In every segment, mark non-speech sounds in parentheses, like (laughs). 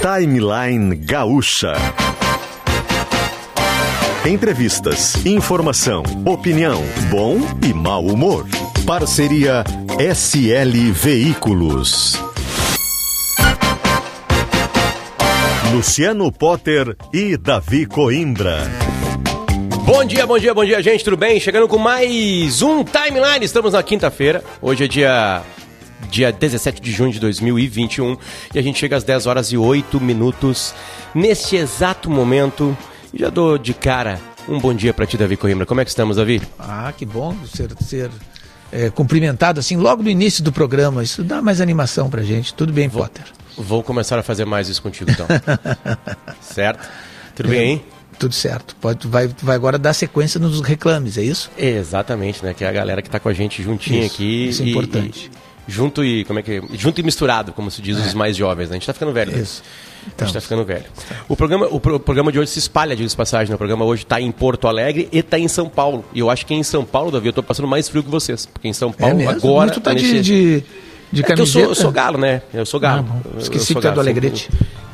Timeline Gaúcha. Entrevistas, informação, opinião, bom e mau humor. Parceria SL Veículos. Luciano Potter e Davi Coimbra. Bom dia, bom dia, bom dia, gente, tudo bem? Chegando com mais um Timeline. Estamos na quinta-feira. Hoje é dia dia 17 de junho de 2021 e a gente chega às 10 horas e 8 minutos neste exato momento. Já dou de cara um bom dia para ti, Davi Coimbra. Como é que estamos, Davi? Ah, que bom ser, ser é, cumprimentado assim logo no início do programa. Isso dá mais animação pra gente. Tudo bem, vou, Potter? Vou começar a fazer mais isso contigo, então. (laughs) certo? Tudo bem, hein? Tudo certo. Pode, vai, vai agora dar sequência nos reclames, é isso? Exatamente, né? Que é a galera que está com a gente juntinho isso, aqui. Isso é importante. E, junto e como é que junto e misturado, como se diz é. os mais jovens. Né? A gente está ficando velho. Né? Isso. Então, a gente está ficando velho. O programa, o, pro, o, programa de hoje se espalha, diz passagem. Né? O programa hoje está em Porto Alegre e está em São Paulo. E eu acho que em São Paulo, Davi, eu estou passando mais frio que vocês. Porque em São Paulo, é agora. Muito tá nesse... de, de, de é eu, sou, eu sou galo, né? Eu sou galo. Ah, esqueci que é do Alegrete.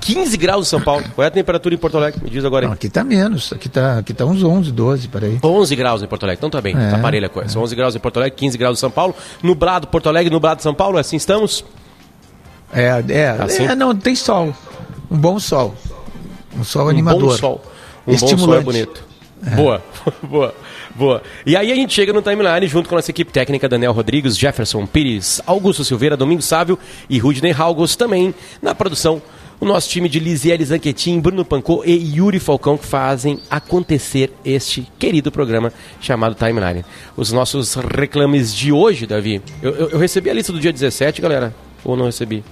15 graus em São Paulo. Qual é a temperatura em Porto Alegre? Me diz agora aí. Não, aqui está menos. Aqui está aqui tá uns 11, 12, peraí. 11 graus em Porto Alegre. Então tá bem. É, tá parelha a coisa. É. 11 graus em Porto Alegre, 15 graus em São Paulo. Nublado Porto Alegre, nublado São Paulo. Assim estamos? É, é, assim? é não, tem sol. Um bom sol. Um sol um animador. Bom sol. Um Estimulante. bom sol é bonito. É. Boa, (laughs) boa, boa. E aí a gente chega no timeline junto com a nossa equipe técnica, Daniel Rodrigues, Jefferson Pires, Augusto Silveira, Domingos Sávio e Rudney Halgos também na produção. O nosso time de Lisiele Zanquetin, Bruno Pancô e Yuri Falcão que fazem acontecer este querido programa chamado Timeline. Os nossos reclames de hoje, Davi. Eu, eu, eu recebi a lista do dia 17, galera. Ou não recebi?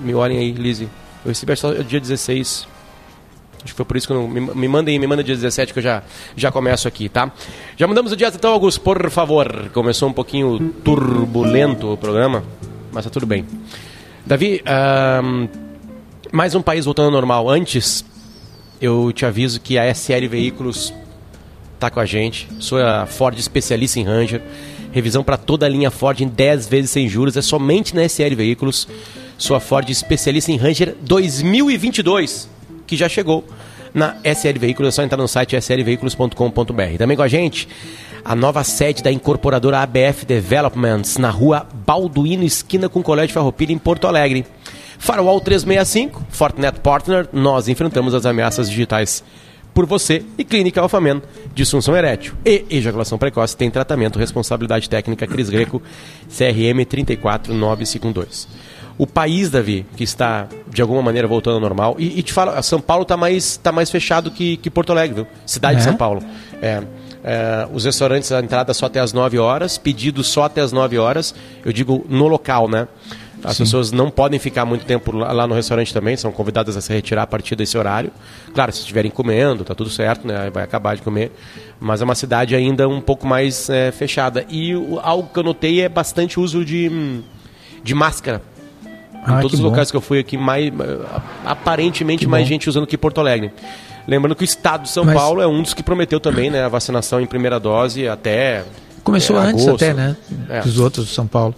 Me olhem aí, Lise. Eu recebi só dia 16. Acho que foi por isso que não. Me, me mandem, me manda dia 17 que eu já, já começo aqui, tá? Já mandamos o dia então, Augusto, por favor. Começou um pouquinho turbulento o programa, mas tá tudo bem. Davi, um, mais um país voltando ao normal. Antes, eu te aviso que a SL Veículos tá com a gente. Sou a Ford especialista em Ranger. Revisão para toda a linha Ford em 10 vezes sem juros. É somente na SL Veículos. Sua Ford especialista em Ranger 2022, que já chegou na SL Veículos. É só entrar no site slveículos.com.br. Também com a gente, a nova sede da incorporadora ABF Developments, na rua Balduino, esquina com o Colégio Farroupilha, em Porto Alegre. Firewall 365, Fortinet Partner, nós enfrentamos as ameaças digitais por você e Clínica Alfamen, disfunção erétil e ejaculação precoce tem tratamento, responsabilidade técnica Cris Greco, CRM 34952 o país, Davi, que está de alguma maneira voltando ao normal. E, e te falo, São Paulo está mais, tá mais fechado que, que Porto Alegre, viu? Cidade é? de São Paulo. É, é, os restaurantes, a entrada só até as 9 horas, pedidos só até as 9 horas, eu digo no local, né? As Sim. pessoas não podem ficar muito tempo lá no restaurante também, são convidadas a se retirar a partir desse horário. Claro, se estiverem comendo, tá tudo certo, né? Vai acabar de comer. Mas é uma cidade ainda um pouco mais é, fechada. E o, algo que eu notei é bastante uso de, de máscara ah, em todos os locais que eu fui aqui, mais, aparentemente mais gente usando que Porto Alegre. Lembrando que o estado de São Mas... Paulo é um dos que prometeu também né, a vacinação em primeira dose até. Começou é, antes até, né? É. Dos outros de São Paulo.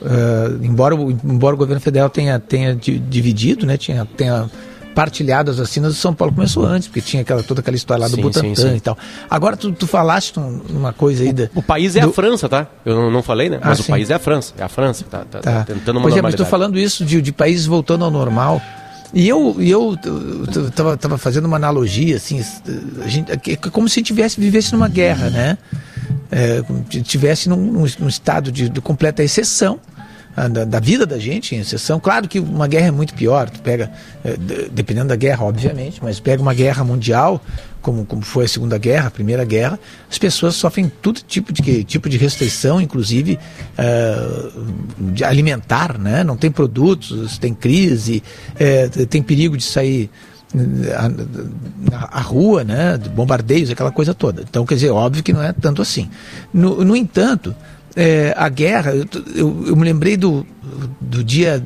Uh, embora, embora o governo federal tenha, tenha dividido, né, tenha, tenha partilhado as vacinas, o São Paulo começou antes, porque tinha aquela, toda aquela história lá do sim, Butantan sim, sim. e tal. Agora, tu, tu falaste uma coisa aí... Da, o, o país é do... a França, tá? Eu não, não falei, né? Mas ah, o país é a França. É a França que tá, tá, tá. tentando uma pois. É, mas estou falando isso de, de países voltando ao normal. E eu, eu, eu tava, tava fazendo uma analogia, assim, a gente, é como se a gente tivesse, vivesse numa guerra, né? É, tivesse num, num, estado de, de completa exceção da, da, vida da gente, em exceção. Claro que uma guerra é muito pior, tu pega, é, dependendo da guerra, obviamente, mas pega uma guerra mundial, como, como foi a Segunda Guerra, a Primeira Guerra, as pessoas sofrem todo tipo de, tipo de restrição, inclusive uh, de alimentar, né? não tem produtos, tem crise, é, tem perigo de sair a, a, rua, né, bombardeios, aquela coisa toda. Então, quer dizer, óbvio que não é tanto assim. No, no entanto, é, a guerra, eu, eu, me lembrei do, do dia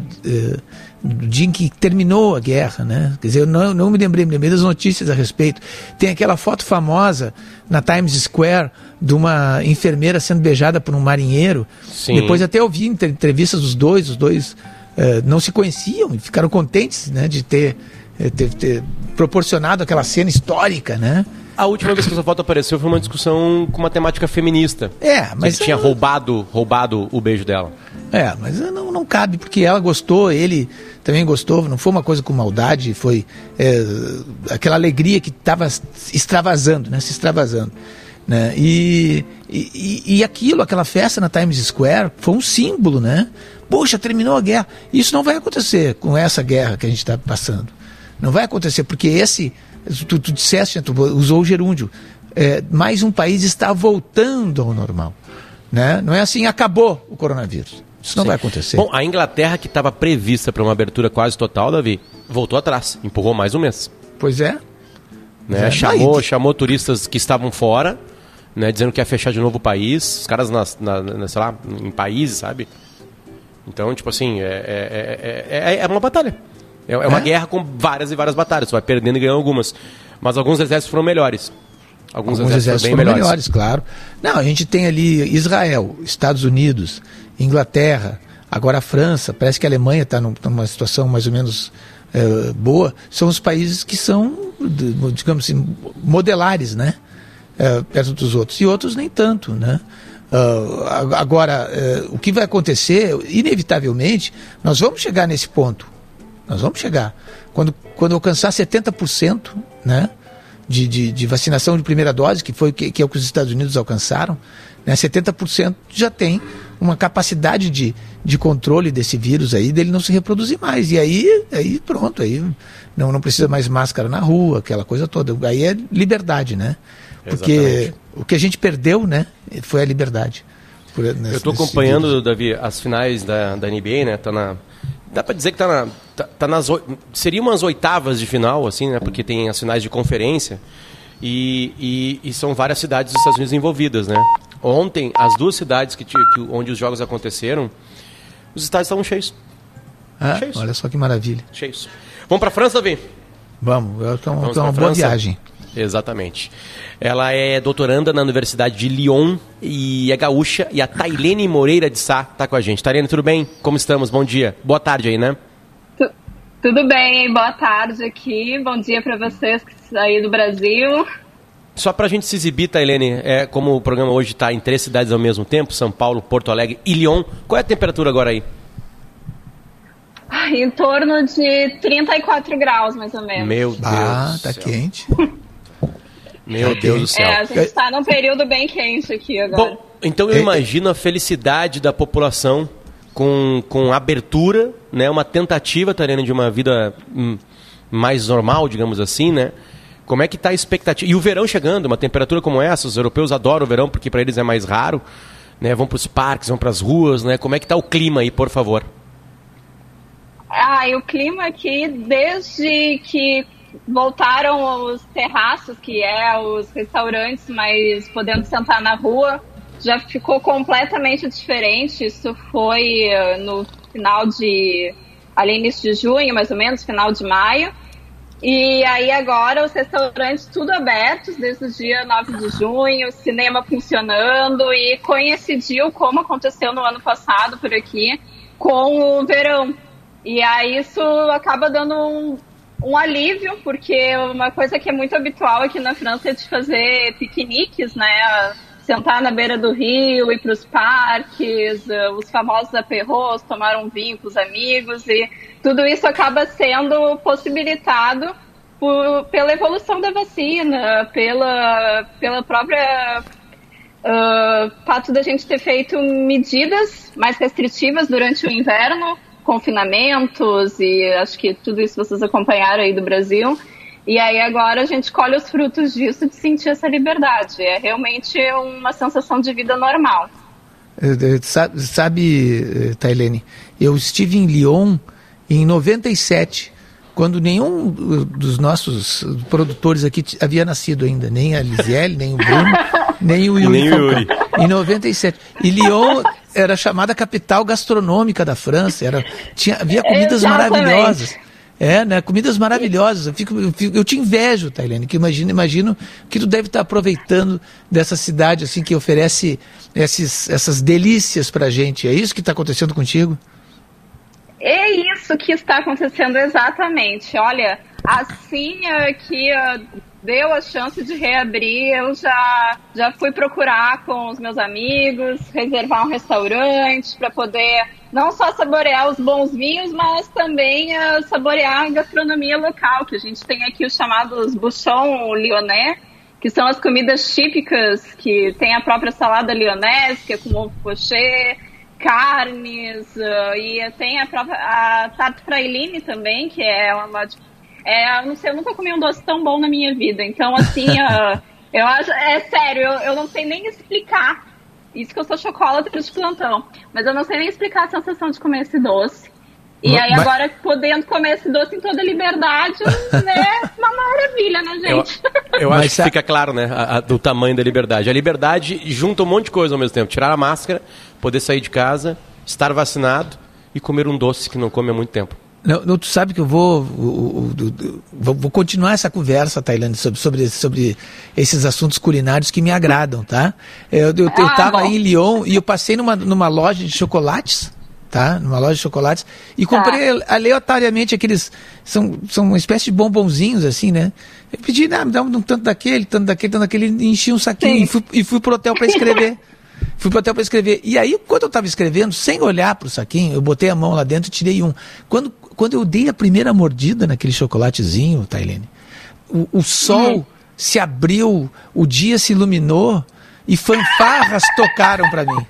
do dia em que terminou a guerra, né? Quer dizer, eu não, não me lembrei, me lembrei das notícias a respeito. Tem aquela foto famosa na Times Square de uma enfermeira sendo beijada por um marinheiro. Sim. Depois até ouvi entrevistas dos dois, os dois uh, não se conheciam e ficaram contentes né, de ter, eh, ter, ter proporcionado aquela cena histórica, né? A última vez que essa foto apareceu foi uma discussão com uma temática feminista. É, mas. Que tinha roubado, roubado o beijo dela. É, mas não, não cabe, porque ela gostou, ele também gostou, não foi uma coisa com maldade, foi é, aquela alegria que estava extravasando, né? Se extravasando. Né? E, e, e aquilo, aquela festa na Times Square, foi um símbolo, né? Poxa, terminou a guerra. Isso não vai acontecer com essa guerra que a gente está passando. Não vai acontecer, porque esse Tu, tu disseste, né, tu usou o gerúndio. É, mais um país está voltando ao normal. Né? Não é assim, acabou o coronavírus. Isso não Sim. vai acontecer. Bom, a Inglaterra, que estava prevista para uma abertura quase total, Davi, voltou atrás, empurrou mais um mês. Pois é. Né? É. Chamou, chamou turistas que estavam fora, né? dizendo que ia fechar de novo o país, os caras, na, na, na sei lá, em países, sabe? Então, tipo assim, é, é, é, é, é uma batalha. É, é uma é? guerra com várias e várias batalhas. Você vai perdendo e ganhando algumas. Mas alguns exércitos foram melhores. Alguns, alguns exércitos, foram melhores. melhores, claro. Não, a gente tem ali Israel, Estados Unidos, Inglaterra, agora a França, parece que a Alemanha está numa situação mais ou menos é, boa. São os países que são, digamos assim, modelares, né? É, perto dos outros. E outros nem tanto, né? Uh, agora, uh, o que vai acontecer, inevitavelmente, nós vamos chegar nesse ponto. Nós vamos chegar. Quando, quando alcançar 70% né, de, de, de, vacinação de primeira dose, que, foi, que, que é o que os Estados Unidos alcançaram, né, 70% já tem uma capacidade de, de controle desse vírus aí, dele não se reproduzir mais. E aí, aí pronto, aí não, não precisa mais máscara na rua, aquela coisa toda. Aí é liberdade, né? Porque Exatamente. o que a gente perdeu, né, foi a liberdade. Por, nesse, Eu estou acompanhando, Davi, as finais da, da NBA, né? Tá na, dá para dizer que tá, na, tá, tá, nas seria umas oitavas de final assim né? Porque tem as finais de conferência. E, e, e, são várias cidades dos Estados Unidos envolvidas né? Ontem as duas cidades que, que onde os jogos aconteceram os estádios estavam cheios, ah, cheios. olha só que maravilha. Cheios. Vamos para França Davi vamos é uma, uma boa viagem Exatamente. Ela é doutoranda na Universidade de Lyon e é gaúcha. E a Tailene Moreira de Sá está com a gente. Tailene, tudo bem? Como estamos? Bom dia. Boa tarde aí, né? tudo bem, boa tarde aqui. Bom dia para vocês aí do Brasil. Só para a gente se exibir, Tailene, é, como o programa hoje está em três cidades ao mesmo tempo, São Paulo, Porto Alegre e Lyon, qual é a temperatura agora aí? Em torno de 34 graus, mais ou menos. Meu Deus. Ah, tá quente. (laughs) Meu Deus do céu. É, a gente está num período bem quente aqui agora. Bom, então eu imagino a felicidade da população com, com abertura, né, uma tentativa, Tariana, de uma vida hum, mais normal, digamos assim, né? Como é que está a expectativa? E o verão chegando, uma temperatura como essa, os europeus adoram o verão porque para eles é mais raro, né? Vão para os parques, vão para as ruas, né? Como é que está o clima aí, por favor? Ah, e o clima aqui, desde que voltaram os terraços, que é os restaurantes, mas podendo sentar na rua, já ficou completamente diferente. Isso foi eh, no final de. ali início de junho, mais ou menos, final de maio. E aí agora os restaurantes tudo abertos desde o dia 9 de junho, cinema funcionando e coincidiu como aconteceu no ano passado por aqui com o verão. E aí isso acaba dando um, um alívio, porque uma coisa que é muito habitual aqui na França é de fazer piqueniques, né? Sentar na beira do rio, ir para os parques, eh, os famosos aperros, tomar um vinho com os amigos, e tudo isso acaba sendo possibilitado por, pela evolução da vacina, pela, pela própria uh, fato da gente ter feito medidas mais restritivas durante o inverno, confinamentos e acho que tudo isso vocês acompanharam aí do Brasil. E aí agora a gente colhe os frutos disso de sentir essa liberdade. É realmente uma sensação de vida normal. É, é, sabe, sabe eh, Tailene, eu estive em Lyon em 97, quando nenhum dos nossos produtores aqui havia nascido ainda, nem a Lisiele, nem o Bruno, (laughs) nem o Yuri. Nem o Yuri. Em 97. E Lyon era chamada capital gastronômica da França. Era, tinha, havia comidas Exatamente. maravilhosas. É, né? Comidas maravilhosas. Eu, fico, eu, fico, eu te invejo, Tailene, que imagino, imagino que tu deve estar aproveitando dessa cidade assim que oferece esses, essas delícias pra gente. É isso que está acontecendo contigo? É isso que está acontecendo exatamente. Olha, assim que deu a chance de reabrir, eu já, já fui procurar com os meus amigos, reservar um restaurante para poder não só saborear os bons vinhos, mas também uh, saborear a gastronomia local, que a gente tem aqui os chamados bouchon lyonnais, que são as comidas típicas, que tem a própria salada lyonnaise, que é com ovo poché, carnes, uh, e tem a própria a tarte praline também, que é uma é, não sei, eu nunca comi um doce tão bom na minha vida. Então, assim, (laughs) uh, eu acho. É sério, eu, eu não sei nem explicar. Isso que eu sou chocolate de plantão. Mas eu não sei nem explicar a sensação de comer esse doce. E aí Mas... agora, podendo comer esse doce em toda liberdade, né? (laughs) Uma maravilha, né, gente? Eu, eu acho que fica claro, né? A, a, do tamanho da liberdade. A liberdade junta um monte de coisa ao mesmo tempo. Tirar a máscara, poder sair de casa, estar vacinado e comer um doce que não come há muito tempo. Não, não, tu sabe que eu vou, vou, vou continuar essa conversa, Tailândia, sobre, sobre, sobre esses assuntos culinários que me agradam, tá? Eu, eu, eu ah, tava em Lyon e eu passei numa, numa loja de chocolates, tá? Numa loja de chocolates e comprei tá. aleatoriamente aqueles, são, são uma espécie de bombonzinhos assim, né? Eu pedi, ah, me dá um, um tanto daquele, tanto daquele, tanto daquele, enchi um saquinho e fui, e fui pro hotel para escrever. (laughs) Fui pro hotel para escrever. E aí, quando eu estava escrevendo, sem olhar pro saquinho, eu botei a mão lá dentro e tirei um. Quando quando eu dei a primeira mordida naquele chocolatezinho, Tailene, o, o sol uhum. se abriu, o dia se iluminou e fanfarras (laughs) tocaram para mim.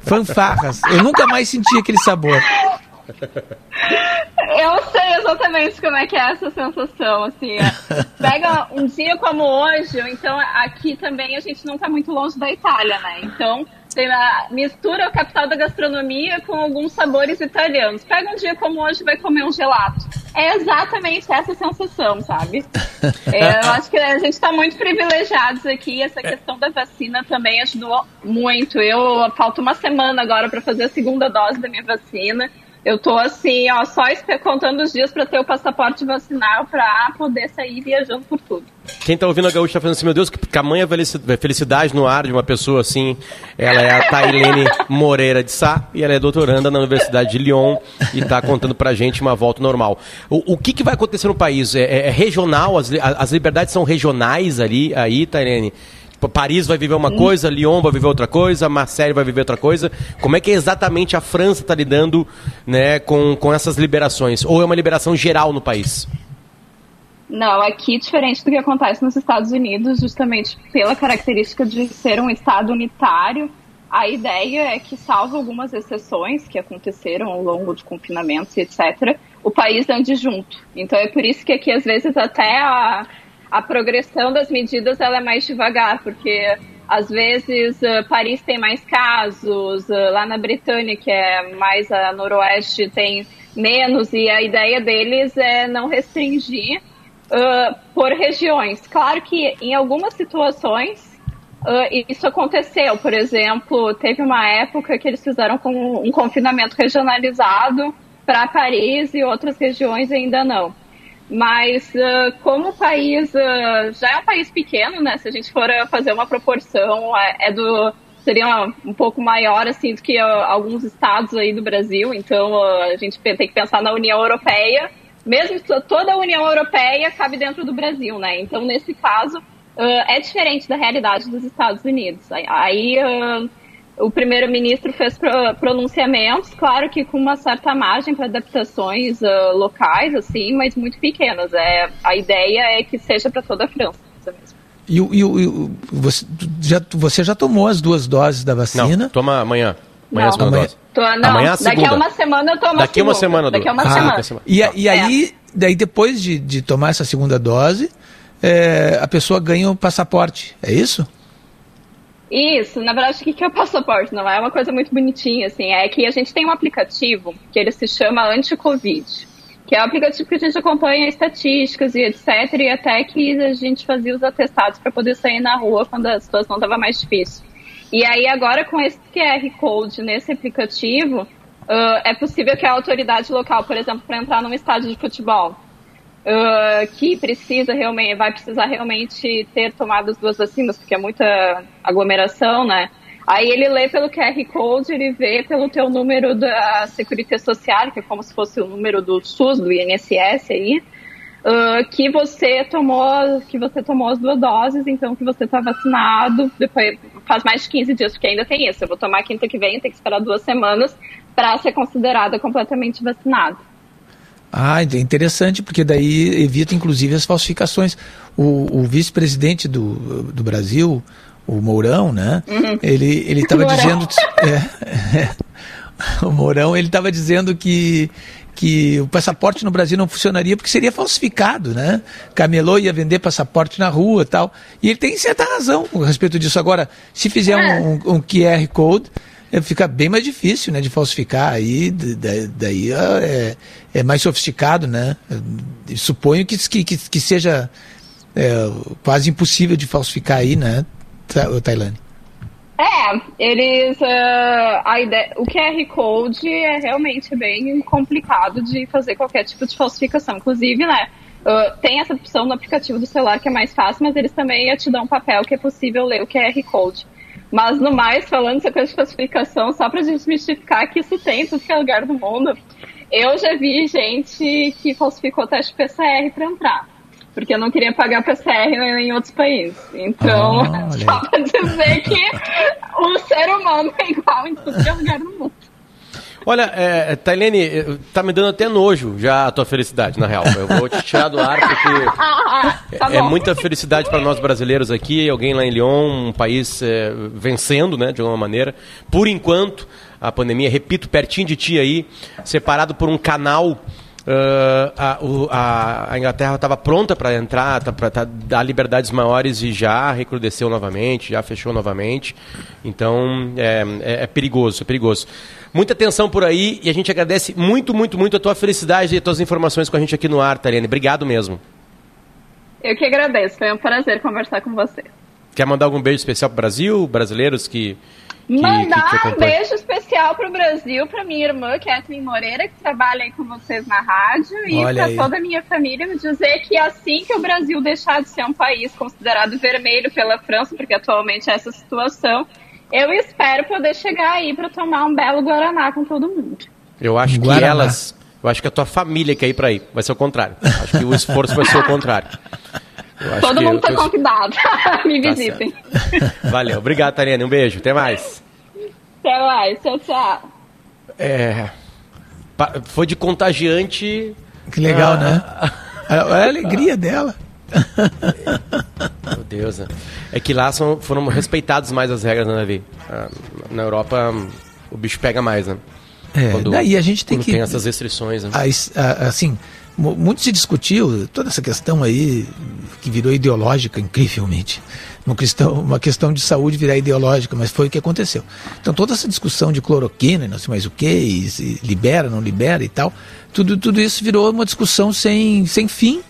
Fanfarras. Eu nunca mais senti aquele sabor. Eu sei exatamente como é que é essa sensação, assim. É. (laughs) Pega um dia como hoje, então aqui também a gente não está muito longe da Itália, né? Então mistura o capital da gastronomia com alguns sabores italianos. Pega um dia como hoje vai comer um gelato. É exatamente essa sensação, sabe? (laughs) É, eu acho que a gente está muito privilegiados aqui. Essa questão da vacina também ajudou muito. Eu falta uma semana agora para fazer a segunda dose da minha vacina. Eu tô assim, ó, só contando os dias para ter o passaporte vacinal para poder sair viajando por tudo. Quem tá ouvindo a Gaúcha tá falando assim, meu Deus, que tamanha felicidade no ar de uma pessoa assim. Ela é a Tailene Moreira de Sá e ela é doutoranda na Universidade de Lyon e está contando pra gente uma volta normal. O, o que, que vai acontecer no país? É, é, é regional? As, as liberdades são regionais ali, aí, Tailene? Paris vai viver uma coisa, Lyon vai viver outra coisa, Marseille vai viver outra coisa. Como é que exatamente a França está lidando né, com, com essas liberações? Ou é uma liberação geral no país? Não, aqui diferente do que acontece nos Estados Unidos, justamente pela característica de ser um Estado unitário, a ideia é que, salvo algumas exceções que aconteceram ao longo de confinamentos e etc., o país ande junto. Então é por isso que aqui, às vezes, até a a progressão das medidas ela é mais devagar, porque às vezes uh, Paris tem mais casos, uh, lá na Britânia, que é mais a noroeste, tem menos, e a ideia deles é não restringir uh, por regiões. Claro que em algumas situações isso aconteceu, por exemplo, teve uma época que eles fizeram com um confinamento regionalizado para Paris e outras regiões ainda não. Mas uh, como o país uh, já é um país pequeno, né? Se a gente for fazer uma proporção, é, é do seria um pouco maior assim do que alguns estados aí do Brasil. Então a gente tem que pensar na União Europeia. Mesmo toda a União Europeia cabe dentro do Brasil, né? Então nesse caso é diferente da realidade dos Estados Unidos. Aí o primeiro-ministro fez pronunciamentos, claro que com uma certa margem para adaptações uh, locais, assim, mas muito pequenas. É, a ideia é que seja para toda a França mesmo. E, e, e você, já, você já tomou as duas doses da vacina? Não, toma amanhã. Amanhã não, a segunda amanhã. dose. Tô, não, amanhã a segunda. Daqui a uma semana eu tomo Daqui a uma semana. Daqui a uma ah, semana. E, e aí, é. daí depois de, de tomar essa segunda dose, é, a pessoa ganha o passaporte, é isso? Isso, na verdade, o que é o passaporte? Não é uma coisa muito bonitinha, assim. É que a gente tem um aplicativo que ele se chama Anti-Covid, que é um aplicativo que a gente acompanha estatísticas e etc. E até que a gente fazia os atestados para poder sair na rua quando a situação estava mais difícil. E aí, agora, com esse QR Code nesse aplicativo, uh, é possível que a autoridade local, por exemplo, para entrar num estádio de futebol, uh, que precisa realmente, vai precisar realmente ter tomado as duas vacinas, porque é muita aglomeração, né? Aí ele lê pelo QR Code, ele vê pelo teu número da Seguridade Social, que é como se fosse o número do SUS, do INSS aí, uh, que você tomou, que você tomou as duas doses, então que você está vacinado, depois faz mais de 15 dias, porque ainda tem isso. Eu vou tomar quinta que vem, tem que esperar duas semanas para ser considerada completamente vacinado. Ah, interessante, porque daí evita inclusive as falsificações. O, o vice-presidente do, do Brasil, o Mourão, né? Uhum. Ele ele estava dizendo é, é, (laughs) o Mourão ele estava dizendo que que o passaporte no Brasil não funcionaria porque seria falsificado, né? Camelô ia vender passaporte na rua tal. E ele tem certa razão a respeito disso. Agora, se fizer é. um, um, QR Code, fica bem mais difícil né, de falsificar. Aí daí é, é mais sofisticado, né? Eu suponho que, que, que seja é, quase impossível de falsificar aí, né? Tailândia? É, eles. Uh, a ideia, o QR Code é realmente bem complicado de fazer qualquer tipo de falsificação. Inclusive, né? Uh, tem essa opção no aplicativo do celular que é mais fácil, mas eles também te dão um papel que é possível ler o QR Code. Mas no mais, falando essa coisa de falsificação, só pra desmistificar que isso tem em tudo que é lugar do mundo, eu já vi gente que falsificou teste PCR para entrar porque eu não queria pagar PCR em outros países. Então, ah, (laughs) só pra dizer que o ser humano é igual em todo é lugar do mundo. Olha, é, é Tailene, é, tá me dando até nojo já a tua felicidade, na real. Eu vou te tirar do ar porque (laughs) tá é, muita felicidade para nós brasileiros aqui, alguém lá em Lyon, um país é, vencendo, né, de alguma maneira. Por enquanto, a pandemia, repito, pertinho de ti aí, separado por um canal Uh, a, o, a, a, Inglaterra estava pronta para entrar, tá, para tá, dar liberdades maiores e já recrudesceu novamente, já fechou novamente. Então é, é, é, perigoso, é perigoso. Muita atenção por aí e a gente agradece muito, muito, muito a tua felicidade e as tuas informações com a gente aqui no ar, Taliane. Obrigado mesmo. Eu que agradeço, foi um prazer conversar com você. Quer mandar algum beijo especial para o Brasil, brasileiros que Mandar que, que um beijo especial pro Brasil, pra minha irmã, Kathleen Moreira, que trabalha aí com vocês na rádio, Olha e para toda a minha família, me dizer que assim que o Brasil deixar de ser um país considerado vermelho pela França, porque atualmente é essa situação, eu espero poder chegar aí para tomar um belo Guaraná com todo mundo. Eu acho Guaraná. que elas. Eu acho que a tua família quer ir para aí. Vai ser o contrário. Acho que o esforço vai ser o contrário. (laughs) Todo mundo está convidado. (laughs) (laughs) Me tá visitem. (laughs) Valeu. Obrigado, Tariane. Um beijo. Até mais. Até mais. Tchau, tchau. É, foi de contagiante. Que legal, ah, né? Olha a alegria dela. Meu Deus. Né? É que lá são, foram respeitadas mais as regras, né, Davi? Ah, na Europa, o bicho pega mais, né? É, quando, daí a gente tem que. tem essas restrições. Né? Assim, muito se discutiu toda essa questão aí que virou ideológica incrivelmente. Uma questão uma questão de saúde virar ideológica mas foi o que aconteceu. Então toda essa discussão de cloroquina e não sei mais o que se libera não libera e tal tudo tudo isso virou uma discussão sem sem fim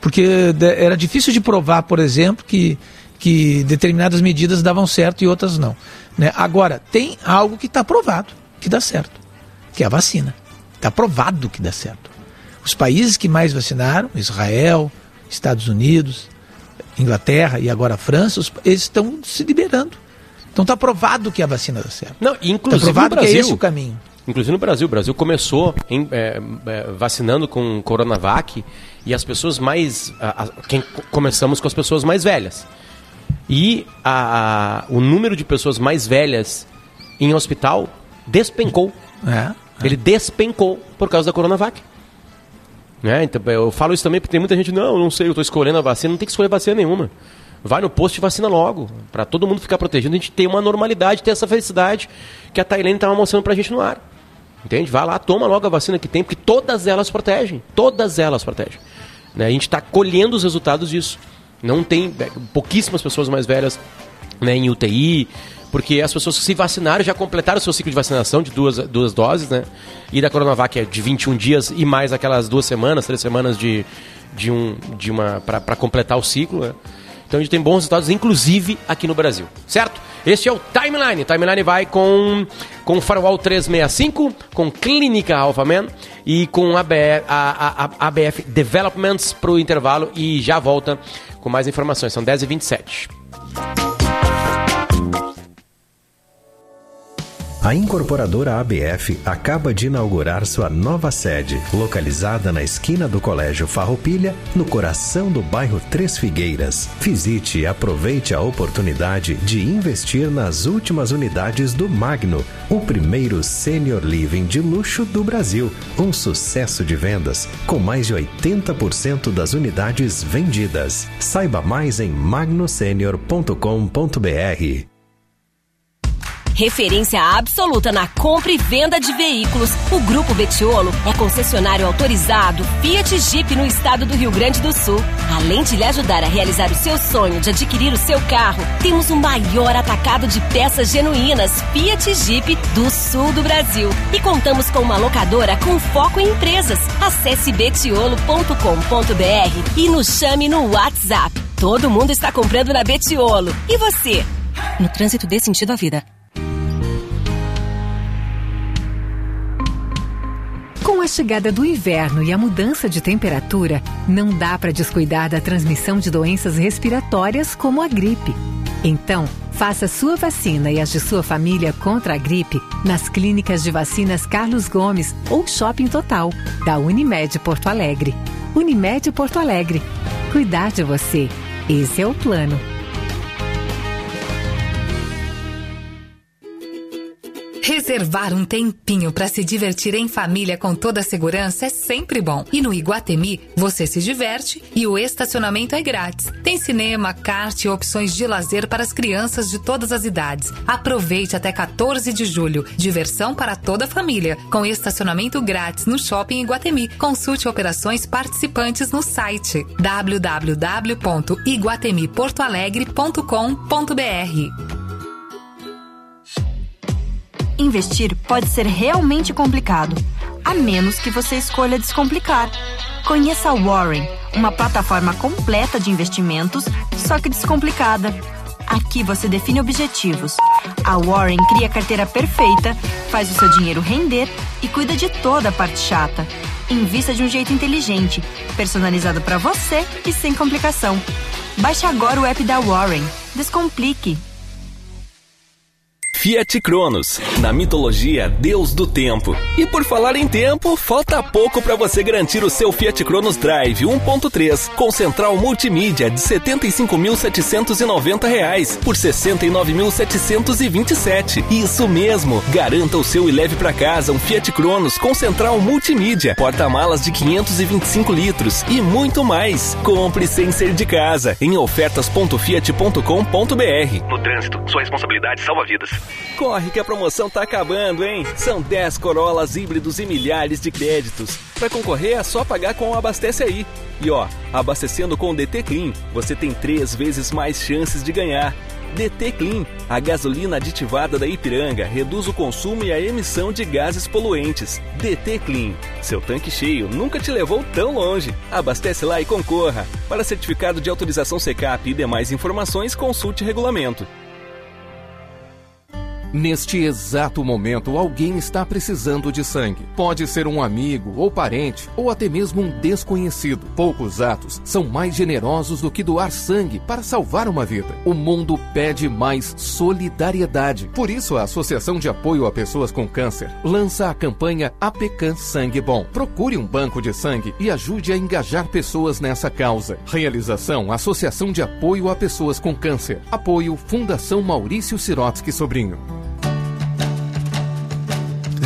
porque era difícil de provar por exemplo que que determinadas medidas davam certo e outras não né? agora tem algo que está provado que dá certo que é a vacina. Está provado que dá certo os países que mais vacinaram, Israel, Estados Unidos, Inglaterra e agora a França, eles estão se liberando. Então está provado que a vacina dá certo. Não, inclusive tá provado no Brasil, que é esse o caminho. Inclusive no Brasil, o Brasil começou em, é, é, vacinando com Coronavac e as pessoas mais, a, a, quem começamos com as pessoas mais velhas. E a, o número de pessoas mais velhas em hospital despencou. É, é. Ele despencou por causa da Coronavac. Né? Então, eu falo isso também porque tem muita gente, não, não sei, eu estou escolhendo a vacina, não tem que escolher vacina nenhuma. Vai no posto e vacina logo, para todo mundo ficar protegido, a gente ter uma normalidade, ter essa felicidade que a Tailene estava mostrando para a gente no ar. Entende? Vai lá, toma logo a vacina que tem, porque todas elas protegem. Todas elas protegem. Né? A gente está colhendo os resultados disso. Não tem é, pouquíssimas pessoas mais velhas né, em UTI, porque as pessoas que se vacinaram já completaram o seu ciclo de vacinação de duas, duas doses, né? E da Coronavac é de 21 dias e mais aquelas duas semanas, três semanas de, de, um, de uma. para completar o ciclo, né? Então a gente tem bons resultados, inclusive aqui no Brasil, certo? Este é o Timeline. Timeline vai com, com Firewall 365, com Clínica Alphaman e com a, ABF, a, a, a ABF Developments para o intervalo e já volta com mais informações. São 10h27. A incorporadora ABF acaba de inaugurar sua nova sede, localizada na esquina do Colégio Farroupilha, no coração do bairro Três Figueiras. Visite e aproveite a oportunidade de investir nas últimas unidades do Magno, o primeiro senior living de luxo do Brasil. Um sucesso de vendas, com mais de 80% das unidades vendidas. Saiba mais em magnosenior.com.br referência absoluta na compra e venda de veículos. O Grupo Betiolo é concessionário autorizado Fiat Jeep no estado do Rio Grande do Sul. Além de lhe ajudar a realizar o seu sonho de adquirir o seu carro, temos o maior atacado de peças genuínas Fiat Jeep do sul do Brasil. E contamos com uma locadora com foco em empresas. Acesse betiolo.com.br e nos chame no WhatsApp. Todo mundo está comprando na Betiolo. E você? No trânsito dê sentido à vida. Chegada do inverno e a mudança de temperatura, não dá para descuidar da transmissão de doenças respiratórias como a gripe. Então, faça sua vacina e as de sua família contra a gripe nas clínicas de vacinas Carlos Gomes ou Shopping Total, da Unimed Porto Alegre. Unimed Porto Alegre. Cuidar de você. Esse é o plano. Reservar um tempinho para se divertir em família com toda segurança é sempre bom. E no Iguatemi, você se diverte e o estacionamento é grátis. Tem cinema, kart e opções de lazer para as crianças de todas as idades. Aproveite até 14 de julho. Diversão para toda a família, com estacionamento grátis no Shopping Iguatemi. Consulte operações participantes no site www.iguatemiportoalegre.com.br. Investir pode ser realmente complicado, a menos que você escolha descomplicar. Conheça a Warren, uma plataforma completa de investimentos, só que descomplicada. Aqui você define objetivos. A Warren cria a carteira perfeita, faz o seu dinheiro render e cuida de toda a parte chata. Invista de um jeito inteligente, personalizado para você e sem complicação. Baixe agora o app da Warren. Descomplique. Fiat Cronos, na mitologia, deus do tempo. E por falar em tempo, falta pouco para você garantir o seu Fiat Cronos Drive 1.3 com central multimídia de R$ 75.790 por R$ 69.727. Isso mesmo, garanta o seu e leve para casa um Fiat Cronos com central multimídia, porta-malas de 525 litros e muito mais. Compre sem ser de casa em ofertas.fiat.com.br. No trânsito, sua responsabilidade salva vidas. Corre que a promoção tá acabando, hein? São 10 Corollas híbridos e milhares de créditos. Para concorrer é só pagar com o Abastece Aí. E ó, abastecendo com o DT Clean, você tem três vezes mais chances de ganhar. DT Clean, a gasolina aditivada da Ipiranga, reduz o consumo e a emissão de gases poluentes. DT Clean, seu tanque cheio nunca te levou tão longe. Abastece lá e concorra. Para certificado de autorização Secap e demais informações, consulte regulamento. Neste exato momento, alguém está precisando de sangue. Pode ser um amigo ou parente, ou até mesmo um desconhecido. Poucos atos são mais generosos do que doar sangue para salvar uma vida. O mundo pede mais solidariedade. Por isso, a Associação de Apoio a Pessoas com Câncer lança a campanha APECAN Sangue Bom. Procure um banco de sangue e ajude a engajar pessoas nessa causa. Realização: Associação de Apoio a Pessoas com Câncer. Apoio Fundação Maurício Sirotsky Sobrinho.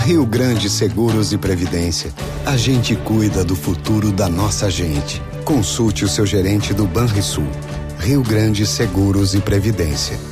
Rio Grande Seguros e Previdência. A gente cuida do futuro da nossa gente. Consulte o seu gerente do Banrisul. Rio Grande Seguros e Previdência.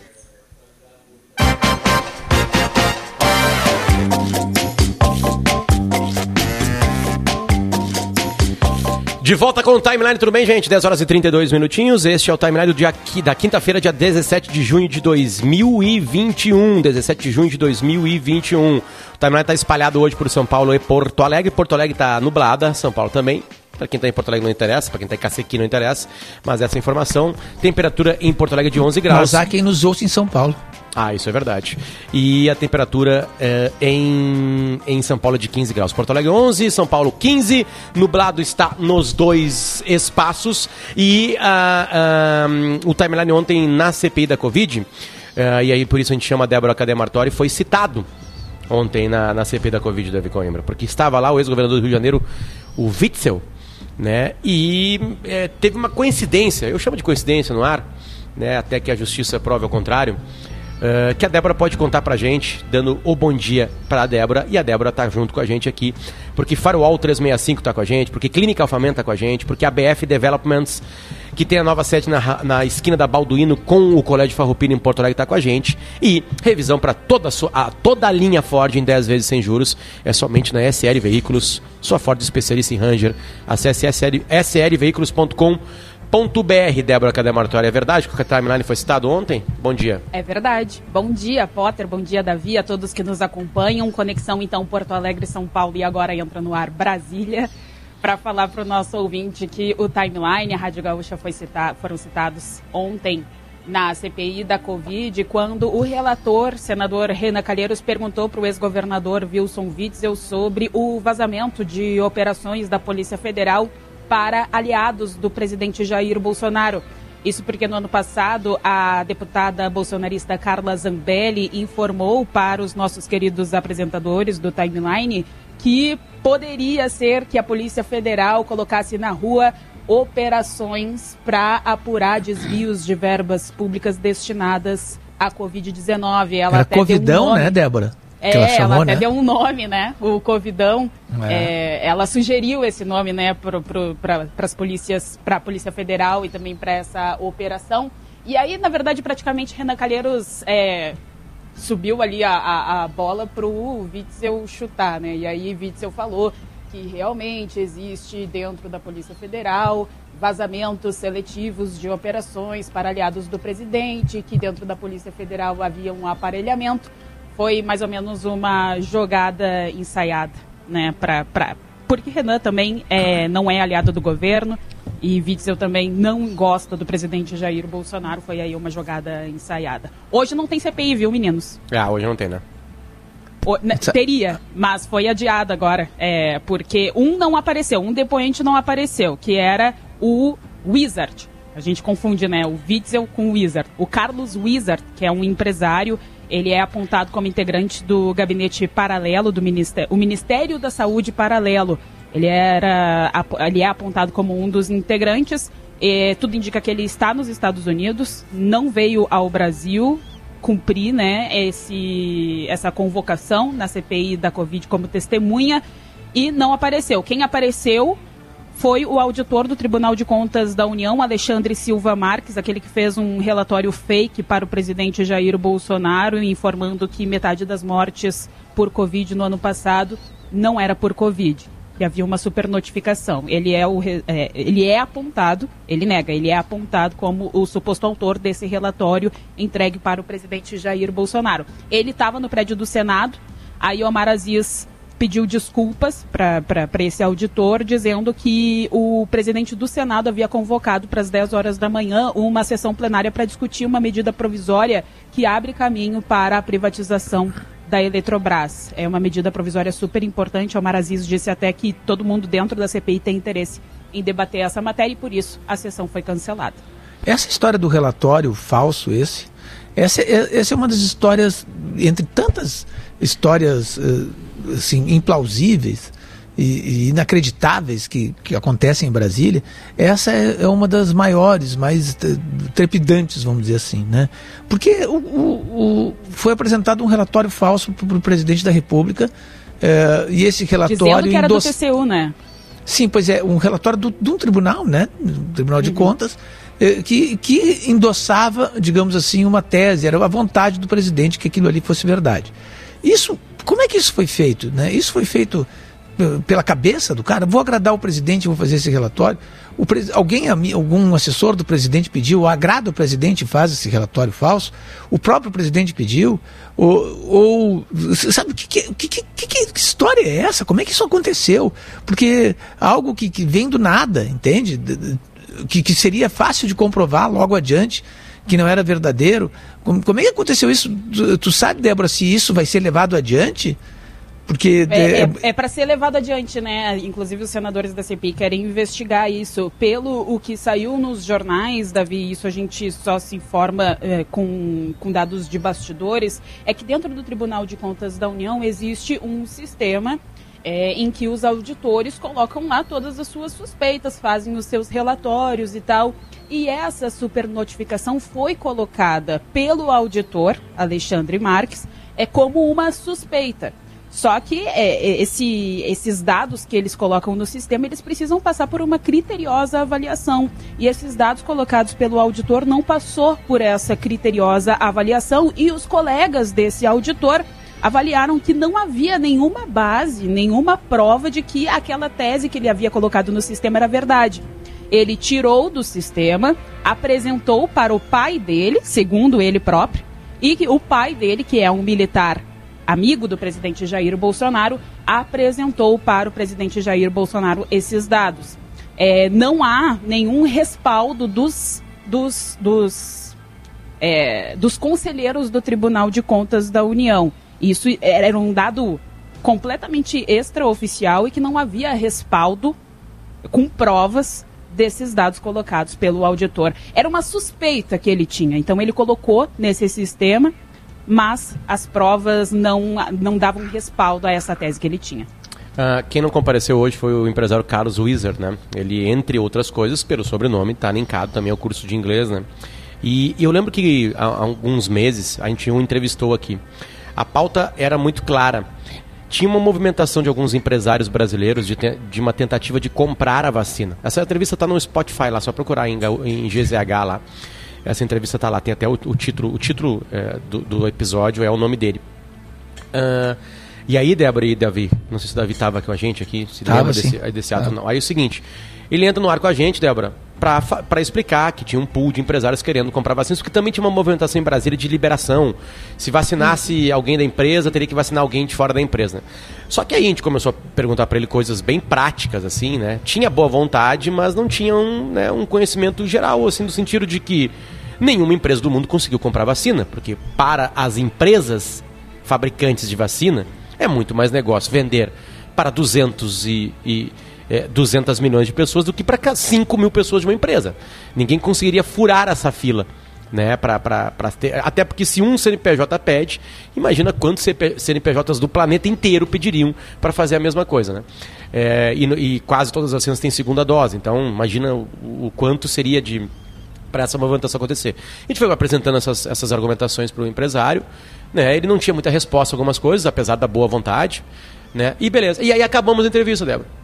De volta com o Timeline, tudo bem, gente? 10 horas e 32 minutinhos. Este é o Timeline do dia, da quinta-feira, dia 17 de junho de 2021. 17 de junho de 2021. O Timeline está espalhado hoje por São Paulo e Porto Alegre. Porto Alegre está nublada, São Paulo também. Para quem está em Porto Alegre não interessa, para quem está em Cacequi não interessa. Mas essa informação, temperatura em Porto Alegre de 11 graus. Mas há quem nos ouça em São Paulo. Ah, isso é verdade. E a temperatura é, em, em São Paulo é de 15 graus. Porto Alegre 11, São Paulo 15. Nublado está nos dois espaços. E uh, uh, o timeline ontem na CPI da Covid, uh, e aí por isso a gente chama a Débora Cadê Martori, foi citado ontem na, na CPI da Covid, Davi Coimbra. Porque estava lá o ex-governador do Rio de Janeiro, o Witzel, né? E é, teve uma coincidência, eu chamo de coincidência no ar, né? Até que a justiça prove ao contrário. Uh, que a Débora pode contar pra gente, dando o bom dia pra Débora. E a Débora tá junto com a gente aqui, porque Farwall 365 tá com a gente, porque Clínica Alfamento tá com a gente, porque a BF Developments, que tem a nova sede na, na esquina da Balduino com o Colégio Farroupilha em Porto Alegre tá com a gente. E revisão para toda a, toda a linha Ford em 10 vezes sem juros é somente na SL Veículos, sua Ford especialista em Ranger. Acesse slveículos.com.br .br, Débora Cademartória. É verdade que o timeline foi citado ontem? Bom dia. É verdade. Bom dia, Potter. Bom dia, Davi, a todos que nos acompanham. Conexão, então, Porto Alegre, São Paulo e agora entra no ar Brasília. Para falar para o nosso ouvinte que o timeline, a Rádio Gaúcha foi citar, foram citados ontem na CPI da Covid, quando o relator, senador Renan Calheiros, perguntou para o ex-governador Wilson Witzel sobre o vazamento de operações da Polícia Federal para aliados do presidente Jair Bolsonaro. Isso porque no ano passado a deputada bolsonarista Carla Zambelli informou para os nossos queridos apresentadores do Timeline que poderia ser que a Polícia Federal colocasse na rua operações para apurar desvios de verbas públicas destinadas à Covid-19. Ela Era até Covidão, um né, Débora? É, ela, chamou, ela até né? deu um nome, né? O Covidão. É. É, ela sugeriu esse nome, né, para as polícias, para a Polícia Federal e também para essa operação. E aí, na verdade, praticamente Renan Calheiros é, subiu ali a, a, a bola para o Witzel chutar, né? E aí Witzel falou que realmente existe dentro da Polícia Federal vazamentos seletivos de operações para aliados do presidente, que dentro da Polícia Federal havia um aparelhamento foi mais ou menos uma jogada ensaiada, né? Pra, pra, porque Renan também é, não é aliado do governo e Witzel também não gosta do presidente Jair Bolsonaro. Foi aí uma jogada ensaiada. Hoje não tem CPI, viu, meninos? Ah, hoje não tem, né? O, né, teria, mas foi adiado agora. É, porque um não apareceu, um depoente não apareceu, que era o Wizard. A gente confunde, né? O Witzel com o Wizard. O Carlos Wizard, que é um empresário ele é apontado como integrante do gabinete paralelo do Ministério, o Ministério da Saúde Paralelo. Ele, era, ele é apontado como um dos integrantes. E tudo indica que ele está nos Estados Unidos, não veio ao Brasil cumprir né, esse, essa convocação na CPI da Covid como testemunha e não apareceu. Quem apareceu foi o auditor do Tribunal de Contas da União, Alexandre Silva Marques, aquele que fez um relatório fake para o presidente Jair Bolsonaro, informando que metade das mortes por Covid no ano passado não era por Covid. Que havia uma supernotificação. Ele é, o, é, ele é apontado, ele nega, ele é apontado como o suposto autor desse relatório entregue para o presidente Jair Bolsonaro. Ele estava no prédio do Senado, aí Omar Aziz pediu desculpas para esse auditor, dizendo que o presidente do Senado havia convocado para as 10 horas da manhã uma sessão plenária para discutir uma medida provisória que abre caminho para a privatização da Eletrobras. É uma medida provisória super importante. O Maraziz disse até que todo mundo dentro da CPI tem interesse em debater essa matéria e por isso a sessão foi cancelada. Essa história do relatório falso, esse, essa, é, essa é uma das histórias, entre tantas histórias. Uh, assim, implausíveis e, e, inacreditáveis que, que acontecem em Brasília, essa é, é uma das maiores, mais trepidantes, vamos dizer assim, né? Porque o, o, o foi apresentado um relatório falso para o presidente da República é, e esse relatório... Dizendo que era endoss... do TCU, né? Sim, pois é, um relatório do, de um tribunal, né? Tribunal de uhum. Contas, é, que, que endossava, digamos assim, uma tese, era a vontade do presidente que aquilo ali fosse verdade. Isso como é que isso foi feito? Né? Isso foi feito pela cabeça do cara, vou agradar o presidente, vou fazer esse relatório. O pres... Alguém, algum assessor do presidente pediu, agrada o presidente faz esse relatório falso, o próprio presidente pediu, ou, ou sabe, que, que, que, que, que história é essa? Como é que isso aconteceu? Porque algo que, que vem do nada, entende? Que, que seria fácil de comprovar logo adiante que não era verdadeiro. Como, como é que aconteceu isso? Tu, tu sabe, Débora, se isso vai ser levado adiante? Porque é, é, é, é para ser levado adiante, né? Inclusive os senadores da CPI querem investigar isso. Pelo o que saiu nos jornais, Davi, isso a gente só se informa é, com, com dados de bastidores, é que dentro do Tribunal de Contas da União existe um sistema é, em que os auditores colocam lá todas as suas suspeitas, fazem os seus relatórios e tal. E essa supernotificação foi colocada pelo auditor, Alexandre Marques, é como uma suspeita. Só que é, é, esse, esses dados que eles colocam no sistema, eles precisam passar por uma criteriosa avaliação. E esses dados colocados pelo auditor não passou por essa criteriosa avaliação e os colegas desse auditor avaliaram que não havia nenhuma base, nenhuma prova de que aquela tese que ele havia colocado no sistema era verdade. Ele tirou do sistema, apresentou para o pai dele, segundo ele próprio, e que o pai dele, que é um militar amigo do presidente Jair Bolsonaro, apresentou para o presidente Jair Bolsonaro esses dados. É, não há nenhum respaldo dos, dos, dos, é, dos conselheiros do Tribunal de Contas da União. Isso era um dado completamente extraoficial e que não havia respaldo com provas desses dados colocados pelo auditor. Era uma suspeita que ele tinha, então ele colocou nesse sistema mas as provas não, não davam respaldo a essa tese que ele tinha. Uh, quem não compareceu hoje foi o empresário Carlos Wieser, né? Ele, entre outras coisas, pelo sobrenome, está linkado também ao curso de inglês, né? E, e eu lembro que há, há, alguns meses a gente um entrevistou aqui. A pauta era muito clara. Tinha uma movimentação de alguns empresários brasileiros de, te, de uma tentativa de comprar a vacina. Essa entrevista está no Spotify lá, só procurar em, em GZH lá. Essa entrevista está lá, tem até o, o título, o título é, do, do, episódio é o nome dele. Uh, e aí, Débora e Davi, não sei se o Davi estava com a gente aqui, se tava, lembra desse, desse ato, não. Aí é o seguinte, ele entra no ar com a gente, Débora, para explicar que tinha um pool de empresários querendo comprar vacinas, porque também tinha uma movimentação em Brasília de liberação. Se vacinasse hum. alguém da empresa, teria que vacinar alguém de fora da empresa. Né? Só que aí a gente começou a perguntar para ele coisas bem práticas, assim, né? Tinha boa vontade, mas não tinha um, né, um conhecimento geral, assim, no sentido de que nenhuma empresa do mundo conseguiu comprar vacina, porque para as empresas fabricantes de vacina é muito mais negócio vender para 200 e, e é, 200 milhões de pessoas do que para 5 mil pessoas de uma empresa. Ninguém conseguiria furar essa fila. Né, pra, pra, pra ter, até porque se um CNPJ pede, imagina quantos CNPJs do planeta inteiro pediriam para fazer a mesma coisa. Né? É, e, e, quase todas as vacinas têm segunda dose, então imagina o, o quanto seria de para essa movimentação acontecer. A gente foi apresentando essas, essas argumentações para o empresário, né? ele não tinha muita resposta a algumas coisas, apesar da boa vontade. Né? E beleza. E aí acabamos a entrevista, Débora.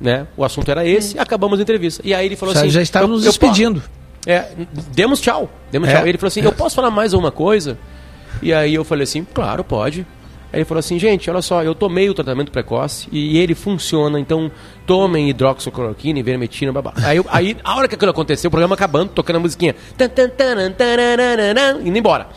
Né? O assunto era esse, acabamos a entrevista. E aí ele falou já, assim: Já estávamos nos despedindo. É, demos tchau. Demos é. tchau. Ele falou assim: Eu posso falar mais uma coisa? E aí eu falei assim: Claro, pode. Aí ele falou assim: Gente, olha só, eu tomei o tratamento precoce e ele funciona, então tomem hidroxicloroquina, ivermectina, babá. Aí, aí, a hora que aquilo aconteceu, o programa acabando, tocando a musiquinha, indo embora.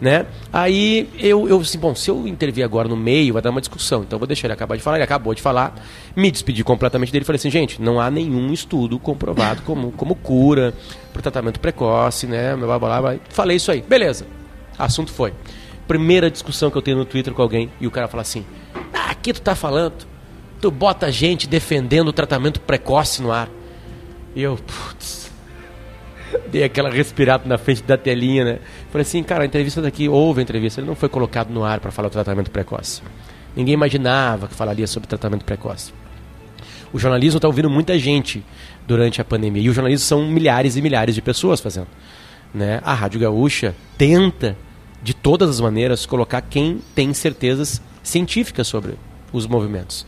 Né? Aí eu, eu assim, bom, se eu intervir agora no meio, vai dar uma discussão, então vou deixar ele acabar de falar. Ele acabou de falar, me despedi completamente dele. Falei assim, gente, não há nenhum estudo comprovado como, como cura para tratamento precoce, né? Blá, blá, blá, Falei isso aí, beleza. Assunto foi. Primeira discussão que eu tenho no Twitter com alguém e o cara fala assim: ah, aqui tu tá falando tu bota gente defendendo o tratamento precoce no ar. E eu, putz, dei aquela respirada na frente da telinha, né? Falei assim, cara, a entrevista daqui, houve a entrevista, ele não foi colocado no ar para falar do tratamento precoce. Ninguém imaginava que falaria sobre tratamento precoce. O jornalismo está ouvindo muita gente durante a pandemia. E o jornalismo são milhares e milhares de pessoas fazendo. Né? A Rádio Gaúcha tenta, de todas as maneiras, colocar quem tem certezas científicas sobre os movimentos.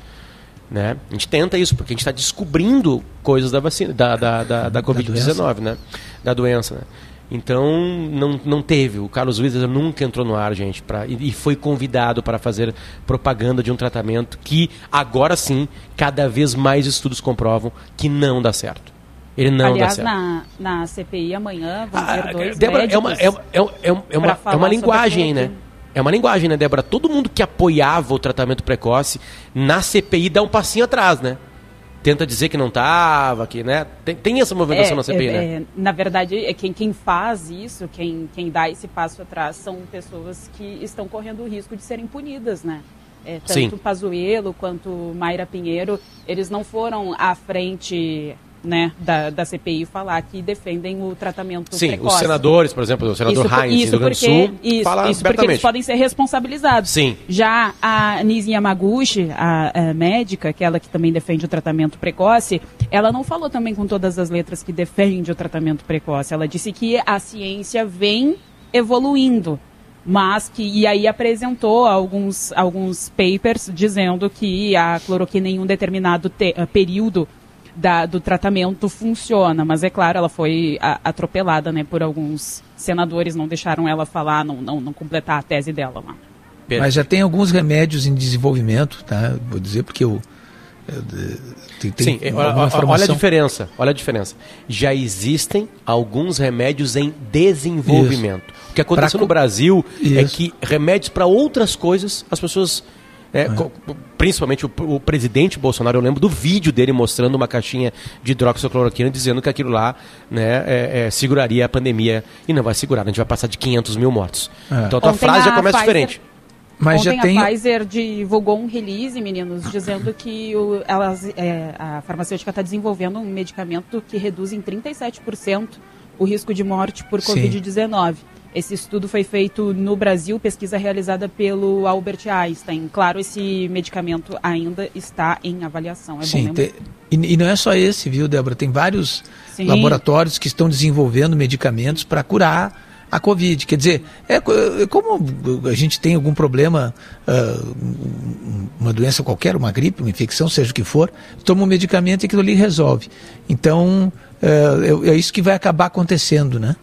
Né? A gente tenta isso, porque a gente está descobrindo coisas da vacina, da, da, da, da Covid-19, né? Da doença. Né? Então, não, não teve. O Carlos Wizard nunca entrou no ar, gente, pra, e, e foi convidado para fazer propaganda de um tratamento que, agora sim, cada vez mais estudos comprovam que não dá certo. Ele não Aliás, dá certo. Na, na CPI amanhã vão ter Ah, dois Débora, é uma, é, é, é é uma, é uma linguagem, né? É uma linguagem, né, Débora? Todo mundo que apoiava o tratamento precoce na CPI dá um passinho atrás, né? Tenta dizer que não tava, que, né? Tem, tem essa movimentação na CPI, é, né? é, na verdade, é quem, quem faz isso, quem, quem dá esse passo atrás, são pessoas que estão correndo o risco de serem punidas, né? É, tanto Sim. Pazuello quanto Mayra Pinheiro, eles não foram à frente né, da, da CPI falar que defendem o tratamento Sim, precoce. os senadores, por exemplo, o senador Isso, Heinz, do isso Rio Grande do porque, Sul, isso, fala isso porque eles podem ser responsabilizados. Sim. Já a Nise Yamaguchi, a, a médica, aquela que também defende o tratamento precoce, ela não falou também com todas as letras que defende o tratamento precoce. Ela disse que a ciência vem evoluindo, mas que e aí apresentou alguns alguns papers dizendo que a cloroquina em um determinado te- eh, período da- do tratamento funciona, mas é claro, ela foi a- atropelada, né, por alguns senadores, não deixaram ela falar, não, não, não completar a tese dela lá. Mas já tem alguns remédios em desenvolvimento, tá? Vou dizer porque eu, eu, tem, tem Sim, olha, olha a diferença. Olha a diferença. Já existem alguns remédios em desenvolvimento. O que aconteceu Pra no Brasil é Isso. que remédios para outras coisas as pessoas é, co- principalmente o, o presidente Bolsonaro, eu lembro do vídeo dele mostrando uma caixinha de hidroxicloroquina dizendo que aquilo lá né, é, é, seguraria a pandemia e não vai segurar, a gente vai passar de 500 mil mortos. É. Então a tua Ontem frase já começa Pfizer- diferente. Mas Ontem já tem. a Pfizer divulgou um release, meninos, dizendo que o- elas, é, a farmacêutica está desenvolvendo um medicamento que reduz em 37% o risco de morte por Sim. Covid-19. Esse estudo foi feito no Brasil, pesquisa realizada pelo Albert Einstein. Claro, esse medicamento ainda está em avaliação. É Sim, te- e, e não é só esse, viu, Débora? Tem vários Sim. laboratórios que estão desenvolvendo medicamentos para curar a Covid. Quer dizer, é, é como a gente tem algum problema, ah, um- uma doença qualquer, uma gripe, uma infecção, seja o que for, toma um medicamento e aquilo ali resolve. Então, é, é isso que vai acabar acontecendo, né?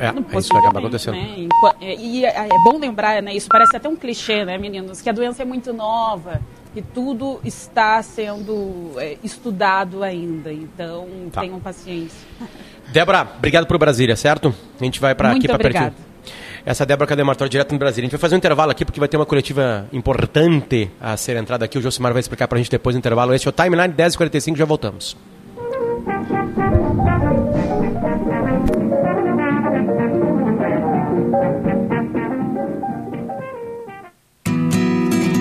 É, é isso que vai acabar acontecendo. Né? É, E é, é bom lembrar, né? Isso parece até um clichê, né, meninos? Que a doença é muito nova, que tudo está sendo é, estudado ainda. Então, Tá. tenham paciência. (laughs) Débora, obrigado por Brasília, certo? A gente vai para aqui para pertinho. Essa é a Débora Cademartor, direto em Brasília. A gente vai fazer um intervalo aqui, porque vai ter uma coletiva importante a ser entrada aqui. O Josimar vai explicar para a gente depois do intervalo. Esse é o Timeline 10h45, já voltamos.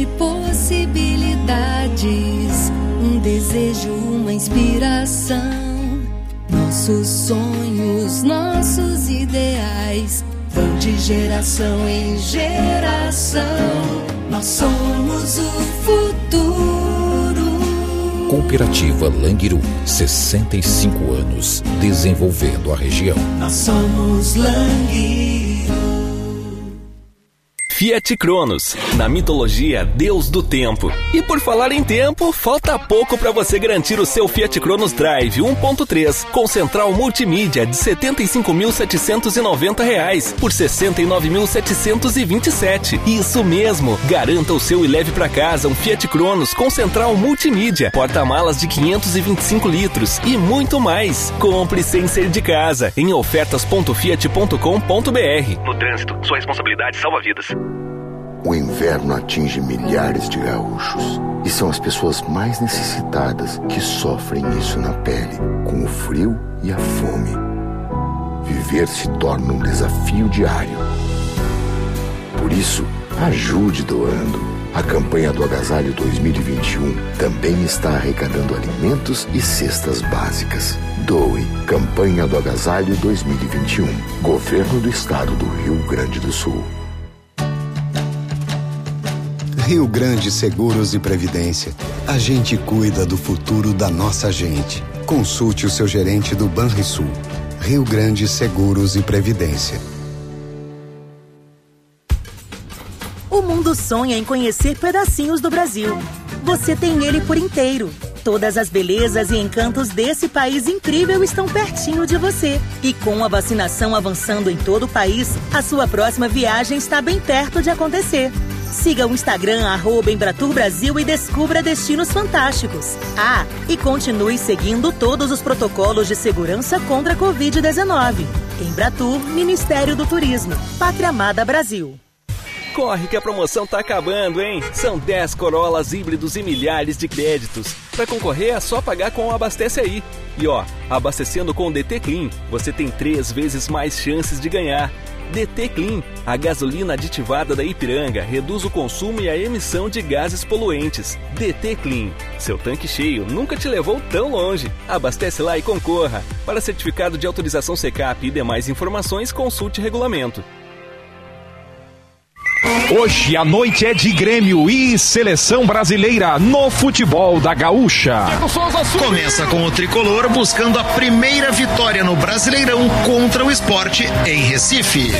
De possibilidades, um desejo, uma inspiração. Nossos sonhos, nossos ideais vão de geração em geração. Nós somos o futuro. Cooperativa Languiru, 65 anos, desenvolvendo a região. Nós somos Languiru. Fiat Cronos, na mitologia, Deus do tempo. E por falar em tempo, falta pouco para você garantir o seu Fiat Cronos Drive 1.3 com central multimídia de 75.790 reais por R$ 69.727. Isso mesmo, garanta o seu e leve para casa um Fiat Cronos com central multimídia, porta-malas de 525 litros e muito mais. Compre sem ser de casa em ofertas.fiat.com.br. No trânsito, sua responsabilidade salva vidas. O inverno atinge milhares de gaúchos e são as pessoas mais necessitadas que sofrem isso na pele, com o frio e a fome. Viver se torna um desafio diário. Por isso, ajude doando. A campanha do Agasalho 2021 também está arrecadando alimentos e cestas básicas. Doe. Campanha do Agasalho 2021. Governo do Estado do Rio Grande do Sul. Rio Grande Seguros e Previdência. A gente cuida do futuro da nossa gente. Consulte o seu gerente do Banrisul. Rio Grande Seguros e Previdência. O mundo sonha em conhecer pedacinhos do Brasil. Você tem ele por inteiro. Todas as belezas e encantos desse país incrível estão pertinho de você. E com a vacinação avançando em todo o país, a sua próxima viagem está bem perto de acontecer. Siga o Instagram Embratur Brasil e descubra destinos fantásticos. Ah, e continue seguindo todos os protocolos de segurança contra a Covid-19. Embratur, Ministério do Turismo. Pátria Amada Brasil. Corre que a promoção tá acabando, hein? São 10 Corolas híbridos e milhares de créditos. Para concorrer é só pagar com o Abastece Aí. E ó, abastecendo com o DT Clean, você tem três vezes mais chances de ganhar. DT Clean, a gasolina aditivada da Ipiranga, reduz o consumo e a emissão de gases poluentes. DT Clean, seu tanque cheio nunca te levou tão longe. Abastece lá e concorra. Para certificado de autorização Secap e demais informações, consulte regulamento. Hoje a noite é de Grêmio e seleção brasileira no futebol da Gaúcha. Começa com o tricolor buscando a primeira vitória no Brasileirão contra o esporte em Recife.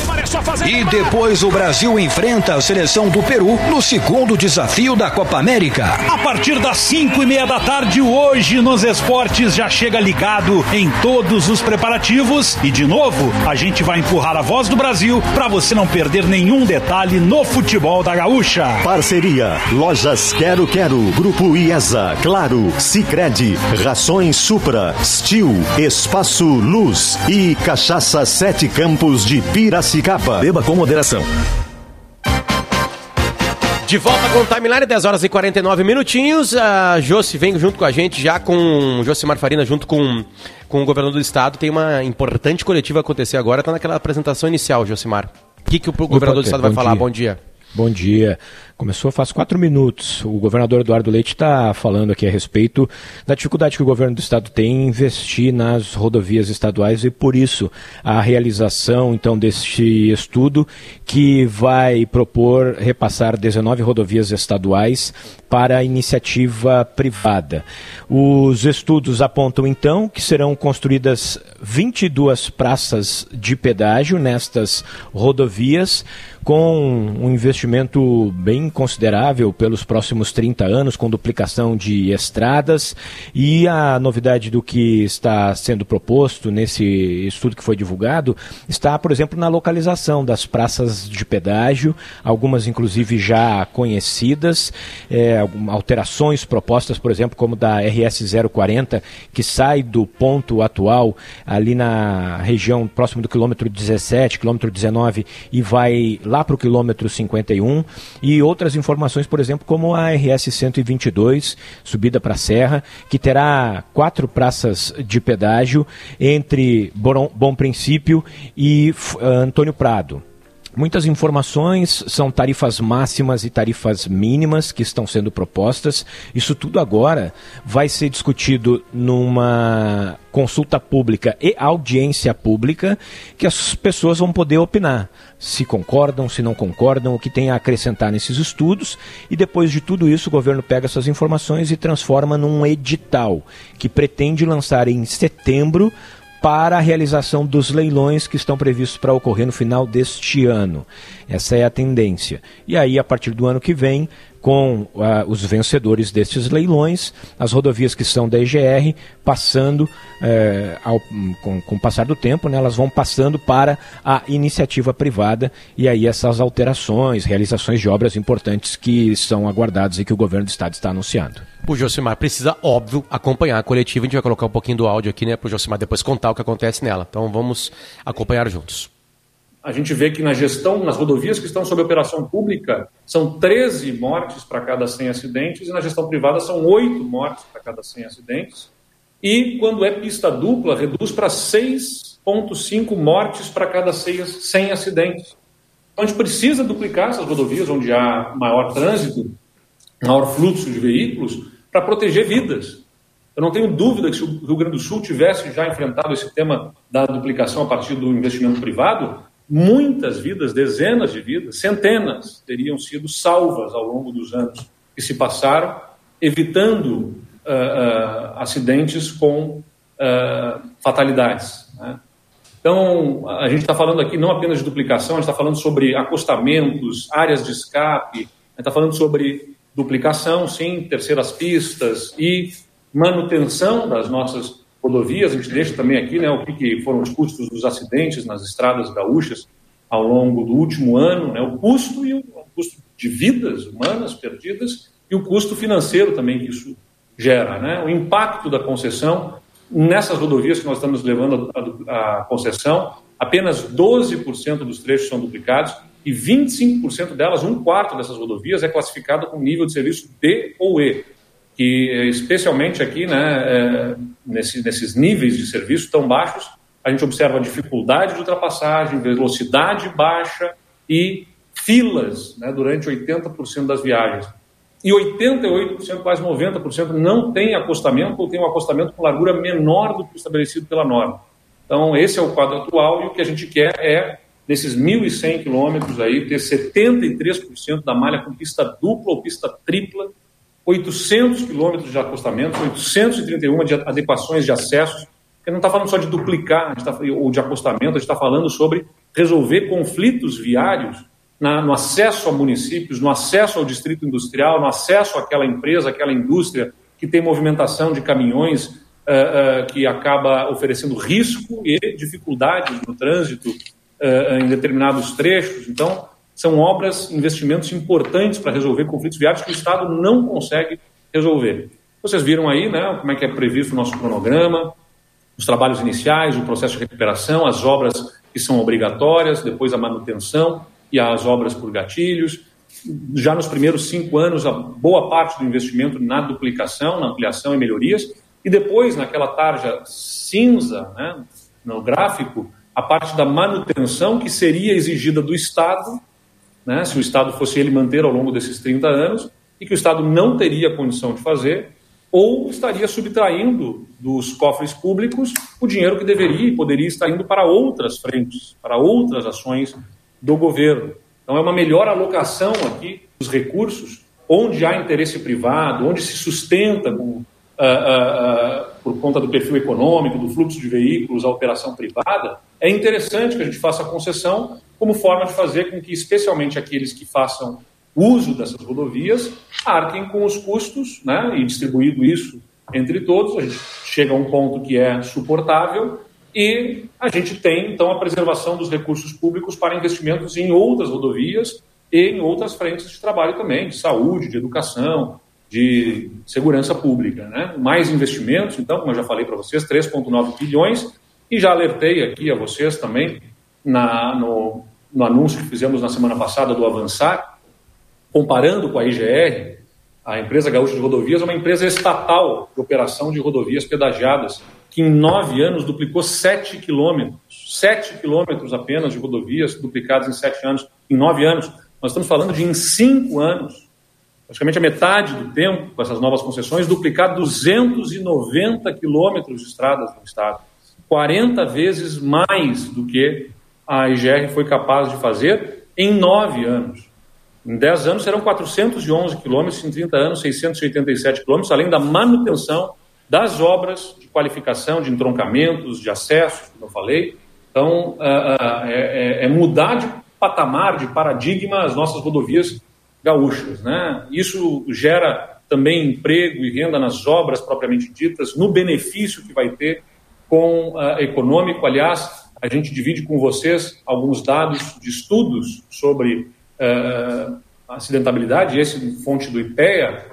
E depois o Brasil enfrenta a seleção do Peru no segundo desafio da Copa América. A partir das cinco e meia da tarde, hoje nos esportes já chega ligado em todos os preparativos. E de novo, a gente vai empurrar a voz do Brasil para você não perder nenhum detalhe no futebol da Gaúcha. Parceria Lojas Quero Quero, Grupo IESA, Claro, Sicredi, Rações Supra, Stil, Espaço Luz e Cachaça Sete Campos de Piracicaba. Beba com moderação. De volta com o Timeline, 10 horas e 49 minutinhos. A Josi vem junto com a gente, já com Josimar Farina, junto com, com o governador do estado. Tem uma importante coletiva acontecer agora, está naquela apresentação inicial, Josimar. O que, que o governador do estado vai falar? Bom dia. Bom dia. Começou faz quatro minutos. O governador Eduardo Leite está falando aqui a respeito da dificuldade que o governo do estado tem em investir nas rodovias estaduais e por isso a realização então deste estudo que vai propor repassar 19 rodovias estaduais para a iniciativa privada. Os estudos apontam então que serão construídas 22 praças de pedágio nestas rodovias com um investimento bem considerável pelos próximos 30 anos, com duplicação de estradas. E a novidade do que está sendo proposto nesse estudo que foi divulgado está, por exemplo, na localização das praças de pedágio, algumas inclusive já conhecidas, é, alterações propostas, por exemplo, como da RS 040, que sai do ponto atual ali na região próximo do quilômetro 17, quilômetro 19 e vai lá para o quilômetro 51 e outras informações, por exemplo, como a RS 122, subida para a Serra, que terá quatro praças de pedágio entre Bom, Princípio e Antônio Prado. Muitas informações, são tarifas máximas e tarifas mínimas que estão sendo propostas. Isso tudo agora vai ser discutido numa consulta pública e audiência pública que as pessoas vão poder opinar se concordam, se não concordam, o que tem a acrescentar nesses estudos e depois de tudo isso o governo pega essas informações e transforma num edital que pretende lançar em setembro para a realização dos leilões que estão previstos para ocorrer no final deste ano. Essa é a tendência. E aí, a partir do ano que vem, com uh, os vencedores destes leilões, as rodovias que são da EGR, passando, eh, ao, com, com o passar do tempo, né, elas vão passando para a iniciativa privada e aí essas alterações, realizações de obras importantes que são aguardadas e que o governo do estado está anunciando. O Josimar precisa, óbvio, acompanhar a coletiva. A gente vai colocar um pouquinho do áudio aqui, né, para o Josimar depois contar o que acontece nela. Então vamos acompanhar juntos a gente vê que na gestão, nas rodovias que estão sob operação pública, são 13 mortes para cada 100 acidentes, e na gestão privada são 8 mortes para cada 100 acidentes. E quando é pista dupla, reduz para 6,5 mortes para cada 100 acidentes. Então a gente precisa duplicar essas rodovias onde há maior trânsito maior fluxo de veículos para proteger vidas. Eu não tenho dúvida que se o Rio Grande do Sul tivesse já enfrentado esse tema da duplicação a partir do investimento privado, muitas vidas, dezenas de vidas, centenas, teriam sido salvas ao longo dos anos que se passaram, evitando uh, uh, acidentes com uh, fatalidades. Né? Então, a gente está falando aqui não apenas de duplicação, a gente está falando sobre acostamentos, áreas de escape, a gente está falando sobre duplicação, sim, terceiras pistas e manutenção das nossas rodovias. A gente deixa também aqui né, o que foram os custos dos acidentes nas estradas gaúchas ao longo do último ano, né, o custo e o, o custo de vidas humanas perdidas e o custo financeiro também que isso gera, né, o impacto da concessão nessas rodovias que nós estamos levando a concessão, apenas 12% dos trechos são duplicados e 25% delas, um quarto dessas rodovias, é classificado com nível de serviço D ou E, que especialmente aqui, né, é, nesse, nesses níveis de serviço tão baixos, a gente observa dificuldade de ultrapassagem, velocidade baixa e filas né, durante 80% das viagens. E 88%, quase 90%, não tem acostamento ou tem um acostamento com largura menor do que estabelecido pela norma. Então, esse é o quadro atual e o que a gente quer é desses 1.100 quilômetros aí, ter 73% da malha com pista dupla ou pista tripla, 800 quilômetros de acostamento, 831 de adequações de acessos, porque não está falando só de duplicar tá, ou de acostamento, a gente está falando sobre resolver conflitos viários na, no acesso a municípios, no acesso ao distrito industrial, no acesso àquela empresa, àquela indústria que tem movimentação de caminhões uh, uh, que acaba oferecendo risco e dificuldades no trânsito uh, em determinados trechos. Então, são obras, investimentos importantes para resolver conflitos viários que o Estado não consegue resolver. Vocês viram aí né, como é que é previsto o nosso cronograma, os trabalhos iniciais, o processo de recuperação, as obras que são obrigatórias, depois a manutenção e as obras por gatilhos. Já nos primeiros cinco anos, a boa parte do investimento na duplicação, na ampliação e melhorias. E depois, naquela tarja cinza, né, no gráfico, a parte da manutenção que seria exigida do Estado, né, se o Estado fosse ele manter ao longo desses 30 anos, e que o Estado não teria condição de fazer, ou estaria subtraindo dos cofres públicos o dinheiro que deveria e poderia estar indo para outras frentes, para outras ações do governo. Então, é uma melhor alocação aqui dos recursos, onde há interesse privado, onde se sustenta com uh, uh, uh, por conta do perfil econômico, do fluxo de veículos, a operação privada, é interessante que a gente faça concessão como forma de fazer com que, especialmente aqueles que façam uso dessas rodovias, arquem com os custos, né, e distribuído isso entre todos, a gente chega a um ponto que é suportável e a gente tem, então, a preservação dos recursos públicos para investimentos em outras rodovias e em outras frentes de trabalho também, de saúde, de educação, de segurança pública. Né? Mais investimentos, então, como eu já falei para vocês, 3,9 bilhões, e já alertei aqui a vocês também na, no, no anúncio que fizemos na semana passada do Avançar, comparando com a IGR, a empresa Gaúcha de Rodovias é uma empresa estatal de operação de rodovias pedagiadas, que em nove anos duplicou sete quilômetros, sete quilômetros apenas de rodovias duplicadas em sete anos, em nove anos. Nós estamos falando de em cinco anos praticamente a metade do tempo, com essas novas concessões, duplicar 290 quilômetros de estradas no Estado. 40 vezes mais do que a IGR foi capaz de fazer em nove anos. Em 10 anos serão 411 quilômetros, em 30 anos 687 quilômetros, além da manutenção das obras de qualificação, de entroncamentos, de acesso, como eu falei. Então, é, é, é mudar de patamar, de paradigma as nossas rodovias gaúchas. Né? Isso gera também emprego e renda nas obras propriamente ditas, no benefício que vai ter com uh, econômico. Aliás, a gente divide com vocês alguns dados de estudos sobre uh, acidentabilidade, esse fonte do IPEA.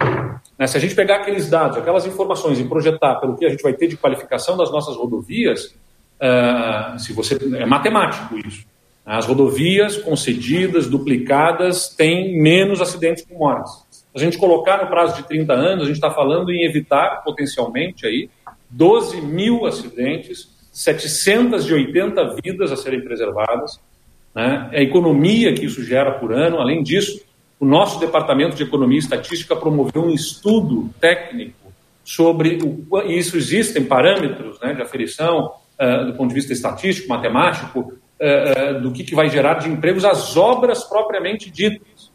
Né? Se a gente pegar aqueles dados, aquelas informações e projetar pelo que a gente vai ter de qualificação das nossas rodovias, uh, se você é matemático isso. As rodovias concedidas, duplicadas, têm menos acidentes com mortes. Se a gente colocar no prazo de 30 anos, a gente está falando em evitar potencialmente aí 12 mil acidentes, 780 vidas a serem preservadas, né? a economia que isso gera por ano. Além disso, o nosso Departamento de Economia e Estatística promoveu um estudo técnico sobre o, isso existem parâmetros né, de aferição uh, do ponto de vista estatístico, matemático, uh, uh, do que, que vai gerar de empregos as obras propriamente ditas.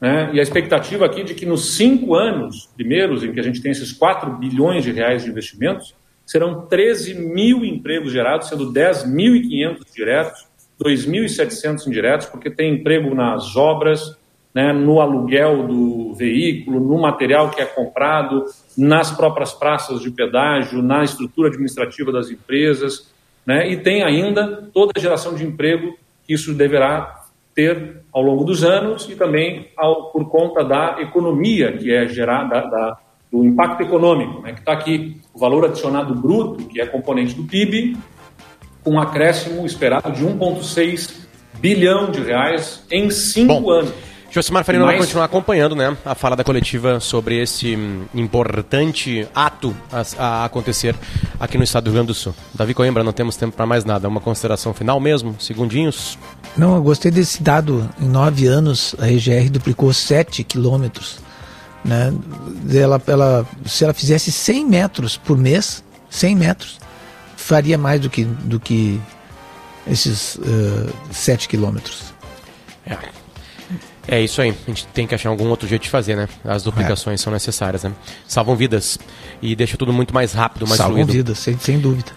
Né? E a expectativa aqui de que nos cinco anos primeiros, em que a gente tem esses 4 bilhões de reais de investimentos, serão 13 mil empregos gerados, sendo 10.500 diretos, 2.700 indiretos, porque tem emprego nas obras, né, no aluguel do veículo, no material que é comprado, nas próprias praças de pedágio, na estrutura administrativa das empresas, né, e tem ainda toda a geração de emprego que isso deverá ter ao longo dos anos e também ao, por conta da economia que é gerada, da, do impacto econômico, né, que está aqui o valor adicionado bruto, que é componente do PIB, com um acréscimo esperado de 1,6 bilhão de reais em cinco Bom. anos. Josimar Farina vai continuar acompanhando né, a fala da coletiva sobre esse hum, importante ato a, a, acontecer aqui no estado do Rio Grande do Sul. Davi Coimbra, não temos tempo para mais nada. Uma consideração final mesmo? Segundinhos? Não, eu gostei desse dado. Em nove anos, a EGR duplicou 7 quilômetros. Né? Ela, ela, se ela fizesse 100 metros por mês, 100 metros, faria mais do que, do que esses uh, 7 quilômetros. É. É isso aí. A gente tem que achar algum outro jeito de fazer, né? As duplicações é. são necessárias, né? Salvam vidas e deixa tudo muito mais rápido, mais Salvam fluido. vidas, sem, sem dúvida.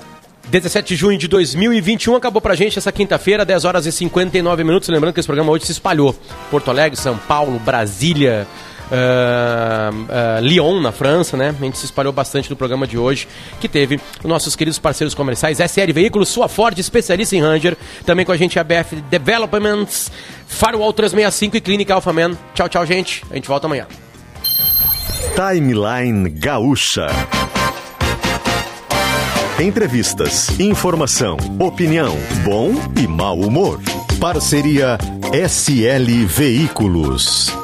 17 de junho de 2021 acabou pra gente essa quinta-feira, 10 horas e 59 minutos. Lembrando que esse programa hoje se espalhou. Porto Alegre, São Paulo, Brasília, uh, uh, Lyon, na França, né? A gente se espalhou bastante no programa de hoje, que teve os nossos queridos parceiros comerciais, SL Veículos, sua Ford, especialista em Ranger, também com a gente a BF Developments, Firewall 365 e Clínica Alpha Man. Tchau, tchau, gente. A gente volta amanhã. Timeline Gaúcha. Entrevistas, informação, opinião, bom e mau humor. Parceria SL Veículos.